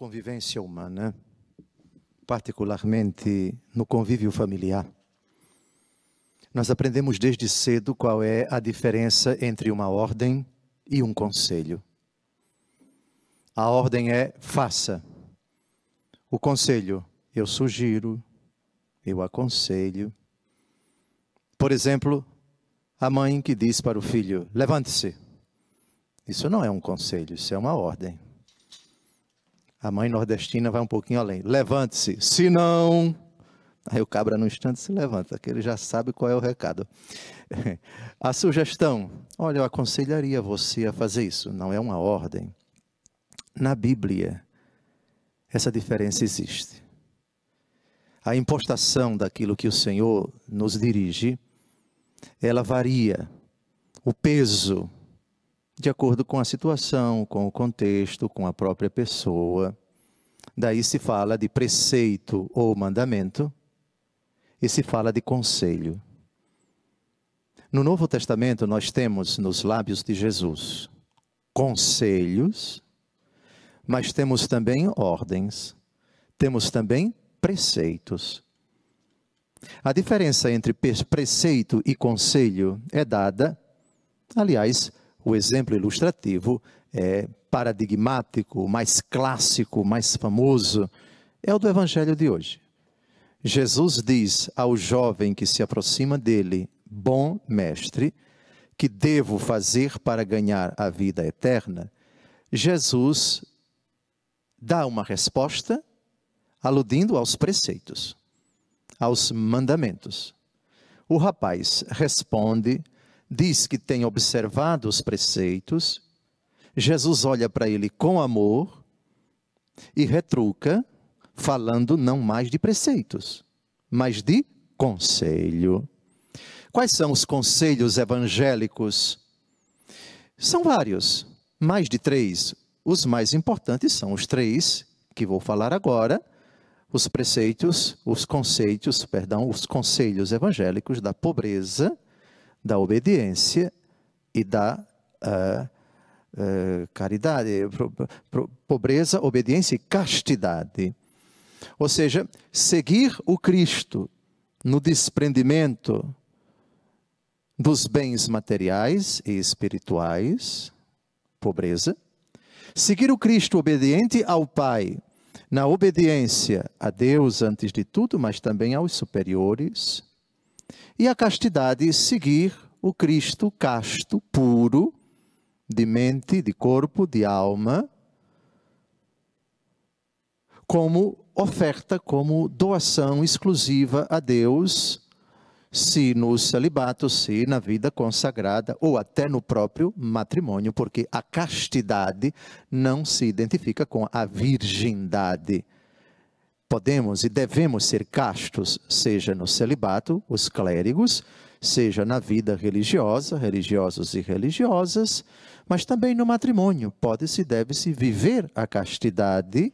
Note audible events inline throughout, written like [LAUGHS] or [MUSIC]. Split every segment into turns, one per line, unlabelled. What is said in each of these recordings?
convivência humana, particularmente no convívio familiar, nós aprendemos desde cedo qual é a diferença entre uma ordem e um conselho. A ordem é faça. O conselho, eu sugiro, eu aconselho. Por exemplo, a mãe que diz para o filho: levante-se. Isso não é um conselho, isso é uma ordem. A mãe nordestina vai um pouquinho além. Levante-se, se não. Aí o cabra no instante se levanta, que ele já sabe qual é o recado. [LAUGHS] A sugestão: olha, eu aconselharia você a fazer isso, não é uma ordem. Na Bíblia, essa diferença existe. A impostação daquilo que o Senhor nos dirige, ela varia. O peso de acordo com a situação, com o contexto, com a própria pessoa. Daí se fala de preceito ou mandamento e se fala de conselho. No Novo Testamento, nós temos nos lábios de Jesus conselhos, mas temos também ordens, temos também preceitos. A diferença entre preceito e conselho é dada, aliás, o exemplo ilustrativo é paradigmático, mais clássico, mais famoso, é o do evangelho de hoje. Jesus diz ao jovem que se aproxima dele: Bom mestre, que devo fazer para ganhar a vida eterna? Jesus dá uma resposta aludindo aos preceitos, aos mandamentos. O rapaz responde diz que tem observado os preceitos, Jesus olha para ele com amor e retruca, falando não mais de preceitos, mas de conselho. Quais são os conselhos evangélicos? São vários, mais de três. Os mais importantes são os três que vou falar agora: os preceitos, os conceitos, perdão, os conselhos evangélicos da pobreza, da obediência e da uh, uh, caridade, pobreza, obediência e castidade. Ou seja, seguir o Cristo no desprendimento dos bens materiais e espirituais, pobreza, seguir o Cristo obediente ao Pai, na obediência a Deus antes de tudo, mas também aos superiores, e a castidade, seguir o Cristo casto, puro, de mente, de corpo, de alma, como oferta, como doação exclusiva a Deus, se no celibato, se na vida consagrada, ou até no próprio matrimônio, porque a castidade não se identifica com a virgindade podemos e devemos ser castos, seja no celibato, os clérigos, seja na vida religiosa, religiosos e religiosas, mas também no matrimônio. Pode-se e deve-se viver a castidade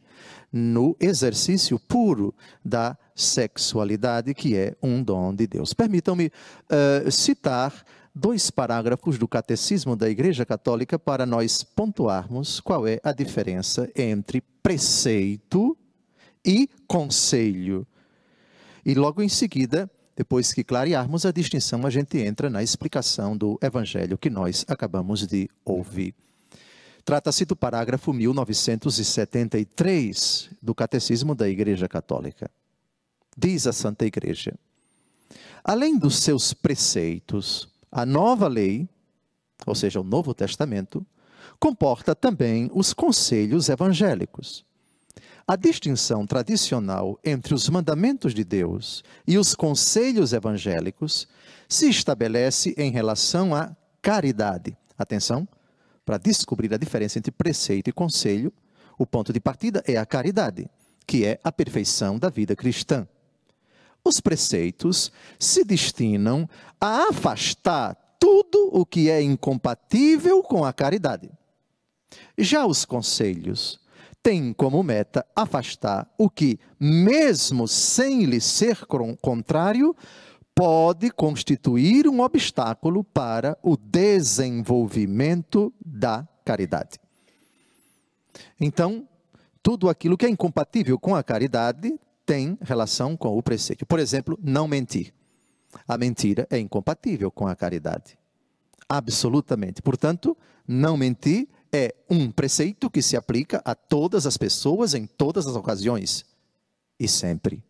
no exercício puro da sexualidade, que é um dom de Deus. Permitam-me uh, citar dois parágrafos do Catecismo da Igreja Católica para nós pontuarmos qual é a diferença entre preceito e conselho. E logo em seguida, depois que clarearmos a distinção, a gente entra na explicação do evangelho que nós acabamos de ouvir. Trata-se do parágrafo 1973 do Catecismo da Igreja Católica. Diz a Santa Igreja: Além dos seus preceitos, a nova lei, ou seja, o Novo Testamento, comporta também os conselhos evangélicos a distinção tradicional entre os mandamentos de Deus e os conselhos evangélicos se estabelece em relação à caridade. Atenção, para descobrir a diferença entre preceito e conselho, o ponto de partida é a caridade, que é a perfeição da vida cristã. Os preceitos se destinam a afastar tudo o que é incompatível com a caridade. Já os conselhos tem como meta afastar o que, mesmo sem lhe ser contrário, pode constituir um obstáculo para o desenvolvimento da caridade. Então, tudo aquilo que é incompatível com a caridade tem relação com o preceito. Por exemplo, não mentir. A mentira é incompatível com a caridade. Absolutamente. Portanto, não mentir é um preceito que se aplica a todas as pessoas em todas as ocasiões e sempre.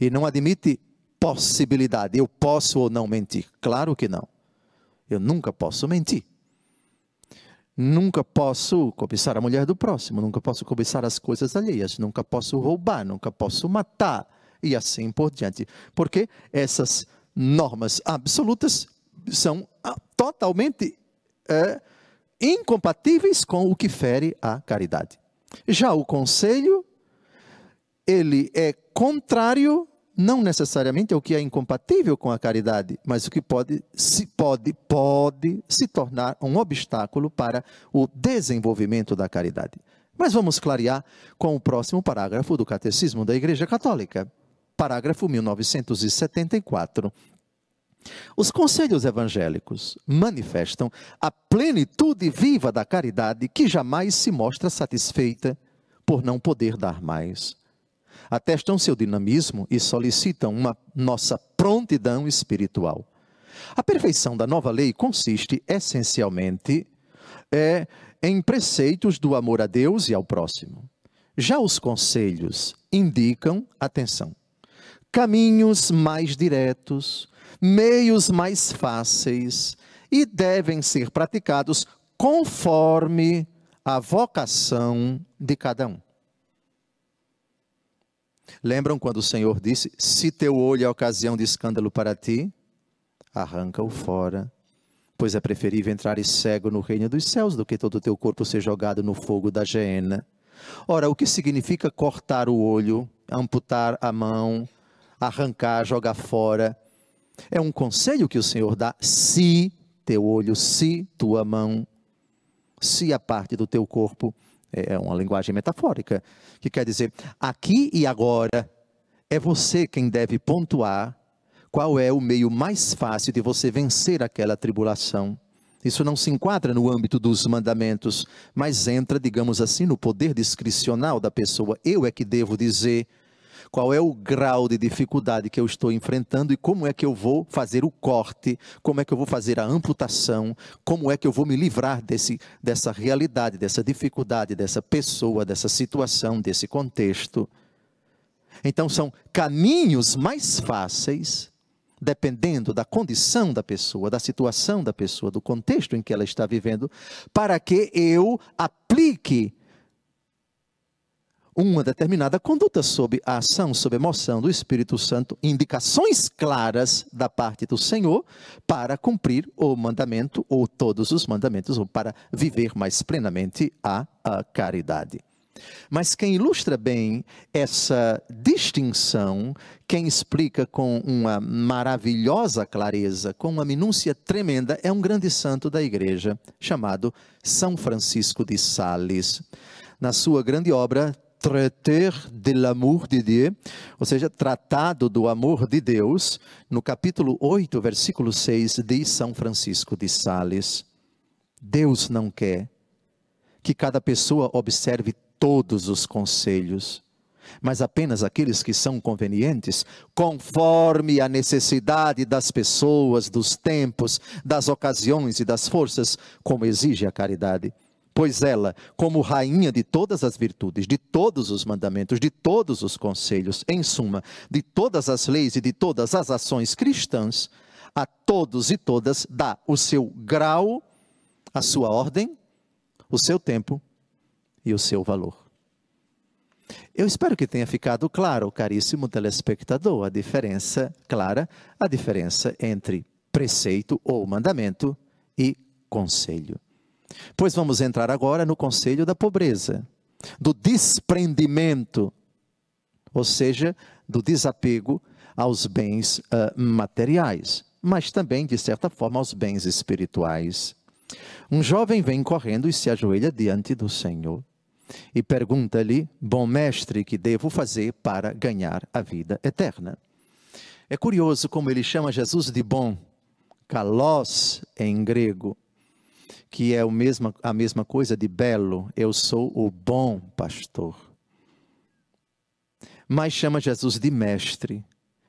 E não admite possibilidade, eu posso ou não mentir. Claro que não. Eu nunca posso mentir. Nunca posso cobiçar a mulher do próximo, nunca posso cobiçar as coisas alheias, nunca posso roubar, nunca posso matar e assim por diante. Porque essas normas absolutas são totalmente é, incompatíveis com o que fere a caridade. Já o conselho, ele é contrário não necessariamente é o que é incompatível com a caridade, mas o que pode se pode pode se tornar um obstáculo para o desenvolvimento da caridade. Mas vamos clarear com o próximo parágrafo do Catecismo da Igreja Católica, parágrafo 1974. Os conselhos evangélicos manifestam a plenitude viva da caridade que jamais se mostra satisfeita por não poder dar mais atestam seu dinamismo e solicitam uma nossa prontidão espiritual. A perfeição da nova lei consiste essencialmente é, em preceitos do amor a Deus e ao próximo. Já os conselhos indicam, atenção, caminhos mais diretos, meios mais fáceis e devem ser praticados conforme a vocação de cada um. Lembram quando o Senhor disse: Se teu olho é ocasião de escândalo para ti, arranca-o fora, pois é preferível entrar cego no reino dos céus do que todo o teu corpo ser jogado no fogo da geena. Ora, o que significa cortar o olho, amputar a mão, arrancar, jogar fora? É um conselho que o Senhor dá: se teu olho, se tua mão, se a parte do teu corpo é uma linguagem metafórica, que quer dizer, aqui e agora, é você quem deve pontuar qual é o meio mais fácil de você vencer aquela tribulação. Isso não se enquadra no âmbito dos mandamentos, mas entra, digamos assim, no poder discricional da pessoa. Eu é que devo dizer qual é o grau de dificuldade que eu estou enfrentando e como é que eu vou fazer o corte, como é que eu vou fazer a amputação, como é que eu vou me livrar desse, dessa realidade, dessa dificuldade, dessa pessoa, dessa situação, desse contexto. Então, são caminhos mais fáceis, dependendo da condição da pessoa, da situação da pessoa, do contexto em que ela está vivendo, para que eu aplique uma determinada conduta sob a ação, sob a emoção do Espírito Santo, indicações claras da parte do Senhor para cumprir o mandamento ou todos os mandamentos, ou para viver mais plenamente a, a caridade. Mas quem ilustra bem essa distinção, quem explica com uma maravilhosa clareza, com uma minúcia tremenda, é um grande santo da igreja, chamado São Francisco de Sales. Na sua grande obra, Traiter de l'amour de Dieu, ou seja, Tratado do Amor de Deus, no capítulo 8, versículo 6, diz São Francisco de Sales: Deus não quer que cada pessoa observe todos os conselhos, mas apenas aqueles que são convenientes, conforme a necessidade das pessoas, dos tempos, das ocasiões e das forças, como exige a caridade pois ela, como rainha de todas as virtudes, de todos os mandamentos, de todos os conselhos, em suma, de todas as leis e de todas as ações cristãs, a todos e todas dá o seu grau, a sua ordem, o seu tempo e o seu valor. Eu espero que tenha ficado claro, caríssimo telespectador, a diferença clara, a diferença entre preceito ou mandamento e conselho. Pois vamos entrar agora no conselho da pobreza, do desprendimento, ou seja, do desapego aos bens uh, materiais, mas também, de certa forma, aos bens espirituais. Um jovem vem correndo e se ajoelha diante do Senhor e pergunta-lhe: Bom mestre, que devo fazer para ganhar a vida eterna? É curioso como ele chama Jesus de bom, kalos em grego que é mesmo, a mesma coisa de belo. Eu sou o bom pastor. Mas chama Jesus de mestre,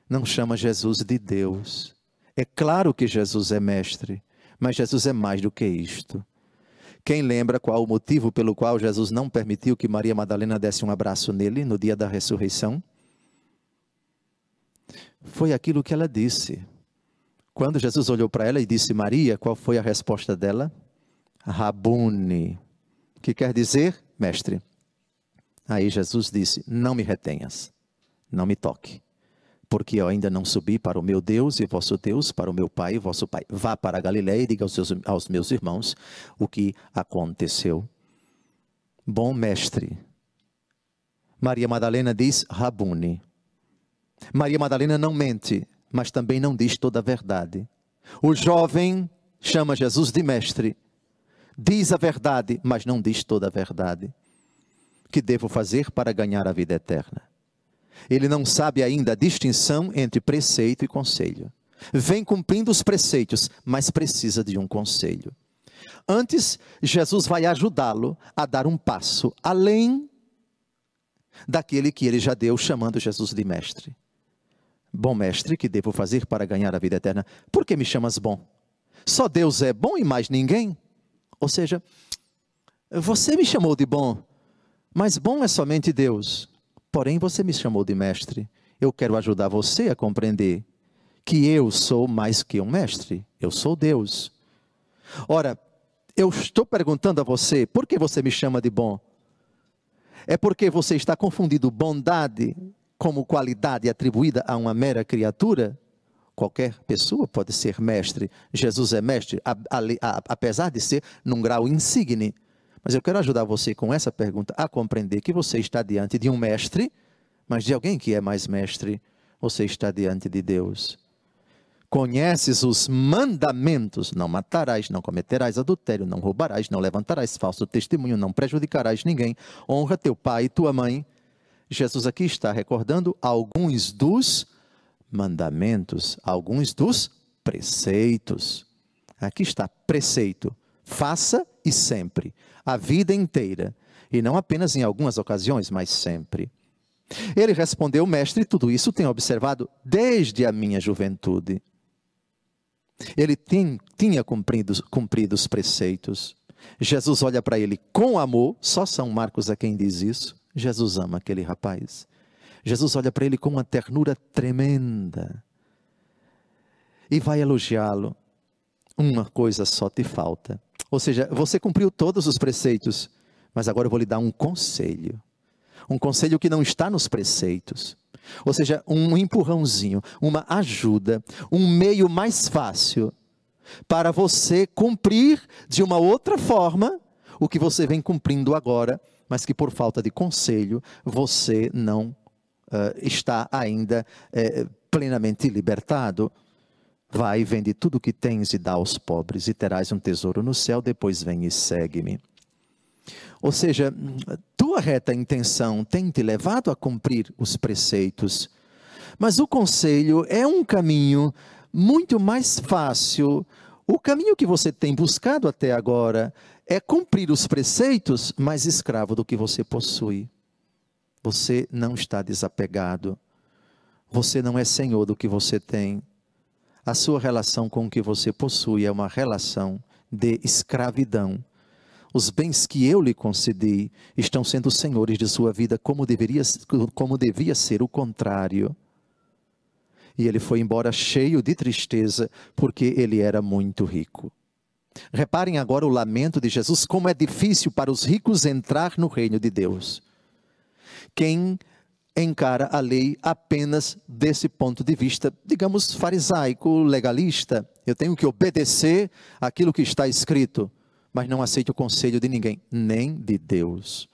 não chama Jesus de Deus. É claro que Jesus é mestre, mas Jesus é mais do que isto. Quem lembra qual o motivo pelo qual Jesus não permitiu que Maria Madalena desse um abraço nele no dia da ressurreição? Foi aquilo que ela disse. Quando Jesus olhou para ela e disse Maria, qual foi a resposta dela? Rabune, que quer dizer mestre. Aí Jesus disse: Não me retenhas, não me toque, porque eu ainda não subi para o meu Deus e vosso Deus, para o meu Pai e vosso Pai. Vá para a Galiléia e diga aos, seus, aos meus irmãos o que aconteceu. Bom mestre. Maria Madalena diz Rabune. Maria Madalena não mente, mas também não diz toda a verdade. O jovem chama Jesus de mestre, diz a verdade, mas não diz toda a verdade. Que devo fazer para ganhar a vida eterna? Ele não sabe ainda a distinção entre preceito e conselho. Vem cumprindo os preceitos, mas precisa de um conselho. Antes, Jesus vai ajudá-lo a dar um passo além daquele que ele já deu, chamando Jesus de mestre. Bom mestre, que devo fazer para ganhar a vida eterna? Por que me chamas bom? Só Deus é bom e mais ninguém? Ou seja, você me chamou de bom, mas bom é somente Deus. Porém, você me chamou de mestre. Eu quero ajudar você a compreender que eu sou mais que um mestre. Eu sou Deus. Ora, eu estou perguntando a você, por que você me chama de bom? É porque você está confundindo bondade como qualidade atribuída a uma mera criatura? Qualquer pessoa pode ser mestre. Jesus é mestre, a, a, a, apesar de ser num grau insigne. Mas eu quero ajudar você com essa pergunta a compreender que você está diante de um mestre, mas de alguém que é mais mestre. Você está diante de Deus. Conheces os mandamentos: não matarás, não cometerás adultério, não roubarás, não levantarás falso testemunho, não prejudicarás ninguém, honra teu pai e tua mãe. Jesus aqui está recordando alguns dos mandamentos, alguns dos preceitos. Aqui está preceito: faça e sempre a vida inteira, e não apenas em algumas ocasiões, mas sempre. Ele respondeu, mestre, tudo isso tenho observado desde a minha juventude. Ele tem, tinha cumprido, cumprido os preceitos. Jesus olha para ele com amor, só São Marcos é quem diz isso. Jesus ama aquele rapaz. Jesus olha para ele com uma ternura tremenda e vai elogiá-lo. Uma coisa só te falta. Ou seja, você cumpriu todos os preceitos, mas agora eu vou lhe dar um conselho. Um conselho que não está nos preceitos. Ou seja, um empurrãozinho, uma ajuda, um meio mais fácil para você cumprir de uma outra forma o que você vem cumprindo agora, mas que por falta de conselho você não está ainda uh, plenamente libertado. Vai, vende tudo o que tens e dá aos pobres, e terás um tesouro no céu, depois vem e segue-me. Ou seja, tua reta intenção tem te levado a cumprir os preceitos, mas o conselho é um caminho muito mais fácil. O caminho que você tem buscado até agora é cumprir os preceitos, mas escravo do que você possui. Você não está desapegado. Você não é senhor do que você tem a sua relação com o que você possui é uma relação de escravidão. Os bens que eu lhe concedi estão sendo senhores de sua vida, como deveria, como devia ser o contrário. E ele foi embora cheio de tristeza, porque ele era muito rico. Reparem agora o lamento de Jesus, como é difícil para os ricos entrar no reino de Deus. Quem encara a lei apenas desse ponto de vista, digamos, farisaico, legalista. Eu tenho que obedecer aquilo que está escrito, mas não aceito o conselho de ninguém, nem de Deus.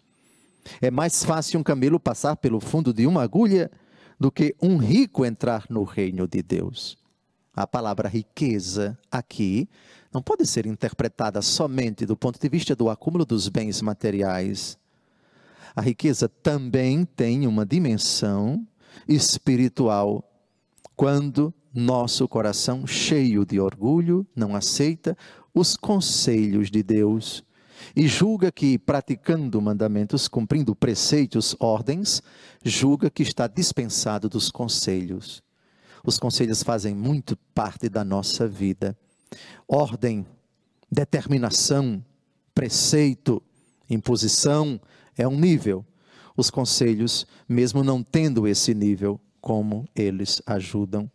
É mais fácil um camelo passar pelo fundo de uma agulha do que um rico entrar no reino de Deus. A palavra riqueza aqui não pode ser interpretada somente do ponto de vista do acúmulo dos bens materiais a riqueza também tem uma dimensão espiritual. Quando nosso coração, cheio de orgulho, não aceita os conselhos de Deus e julga que, praticando mandamentos, cumprindo preceitos, ordens, julga que está dispensado dos conselhos. Os conselhos fazem muito parte da nossa vida. Ordem, determinação, preceito, imposição é um nível. Os conselhos, mesmo não tendo esse nível, como eles ajudam?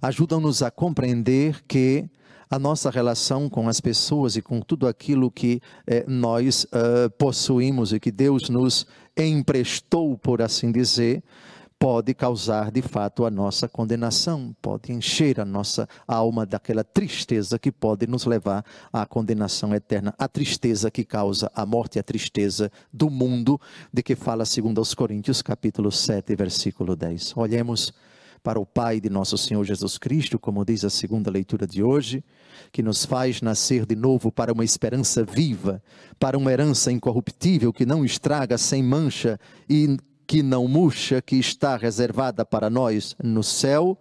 Ajudam-nos a compreender que a nossa relação com as pessoas e com tudo aquilo que eh, nós uh, possuímos e que Deus nos emprestou, por assim dizer, pode causar de fato a nossa condenação, pode encher a nossa alma daquela tristeza que pode nos levar à condenação eterna, a tristeza que causa a morte a tristeza do mundo, de que fala segundo aos Coríntios, capítulo 7, versículo 10. Olhemos para o Pai de nosso Senhor Jesus Cristo, como diz a segunda leitura de hoje, que nos faz nascer de novo para uma esperança viva, para uma herança incorruptível que não estraga, sem mancha e que não murcha, que está reservada para nós no céu.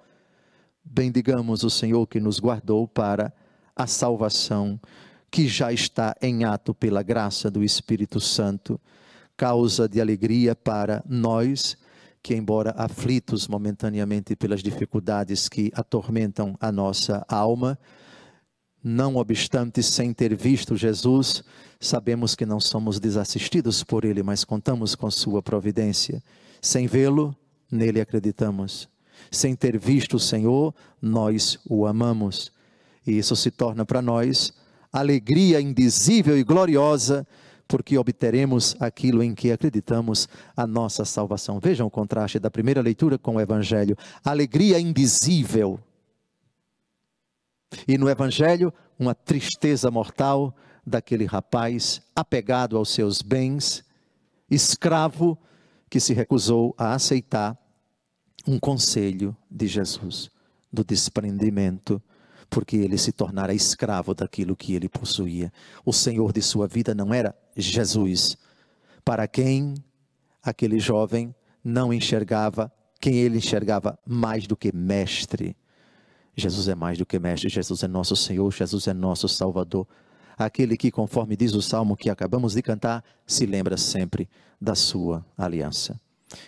Bendigamos o Senhor que nos guardou para a salvação que já está em ato pela graça do Espírito Santo, causa de alegria para nós que, embora aflitos momentaneamente pelas dificuldades que atormentam a nossa alma, não obstante, sem ter visto Jesus, sabemos que não somos desassistidos por Ele, mas contamos com Sua providência. Sem vê-lo, nele acreditamos. Sem ter visto o Senhor, nós o amamos. E isso se torna para nós alegria indizível e gloriosa porque obteremos aquilo em que acreditamos, a nossa salvação. Vejam o contraste da primeira leitura com o Evangelho. Alegria indizível. E no Evangelho, uma tristeza mortal daquele rapaz apegado aos seus bens, escravo que se recusou a aceitar um conselho de Jesus, do desprendimento porque ele se tornara escravo daquilo que ele possuía. O Senhor de sua vida não era Jesus, para quem aquele jovem não enxergava, quem ele enxergava mais do que mestre. Jesus é mais do que mestre, Jesus é nosso Senhor, Jesus é nosso Salvador. Aquele que, conforme diz o salmo que acabamos de cantar, se lembra sempre da sua aliança.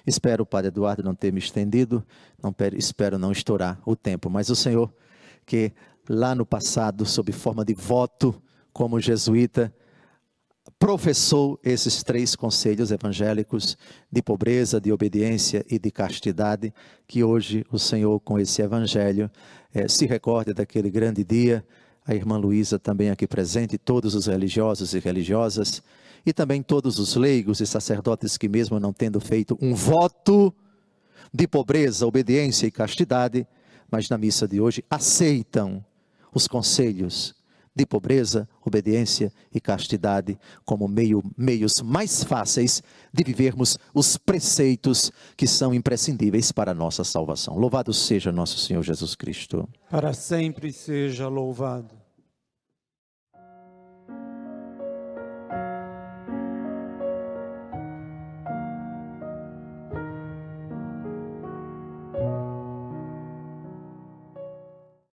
Espero, Padre Eduardo, não ter me estendido, não, espero não estourar o tempo, mas o Senhor que lá no passado, sob forma de voto, como jesuíta, professou esses três conselhos evangélicos de pobreza, de obediência e de castidade, que hoje o Senhor, com esse evangelho, eh, se recorde daquele grande dia. A irmã Luísa também aqui presente, todos os religiosos e religiosas, e também todos os leigos e sacerdotes que, mesmo não tendo feito um voto de pobreza, obediência e castidade, mas na missa de hoje aceitam os conselhos de pobreza, obediência e castidade como meio, meios mais fáceis de vivermos os preceitos que são imprescindíveis para a nossa salvação. Louvado seja nosso Senhor Jesus Cristo.
Para sempre seja louvado.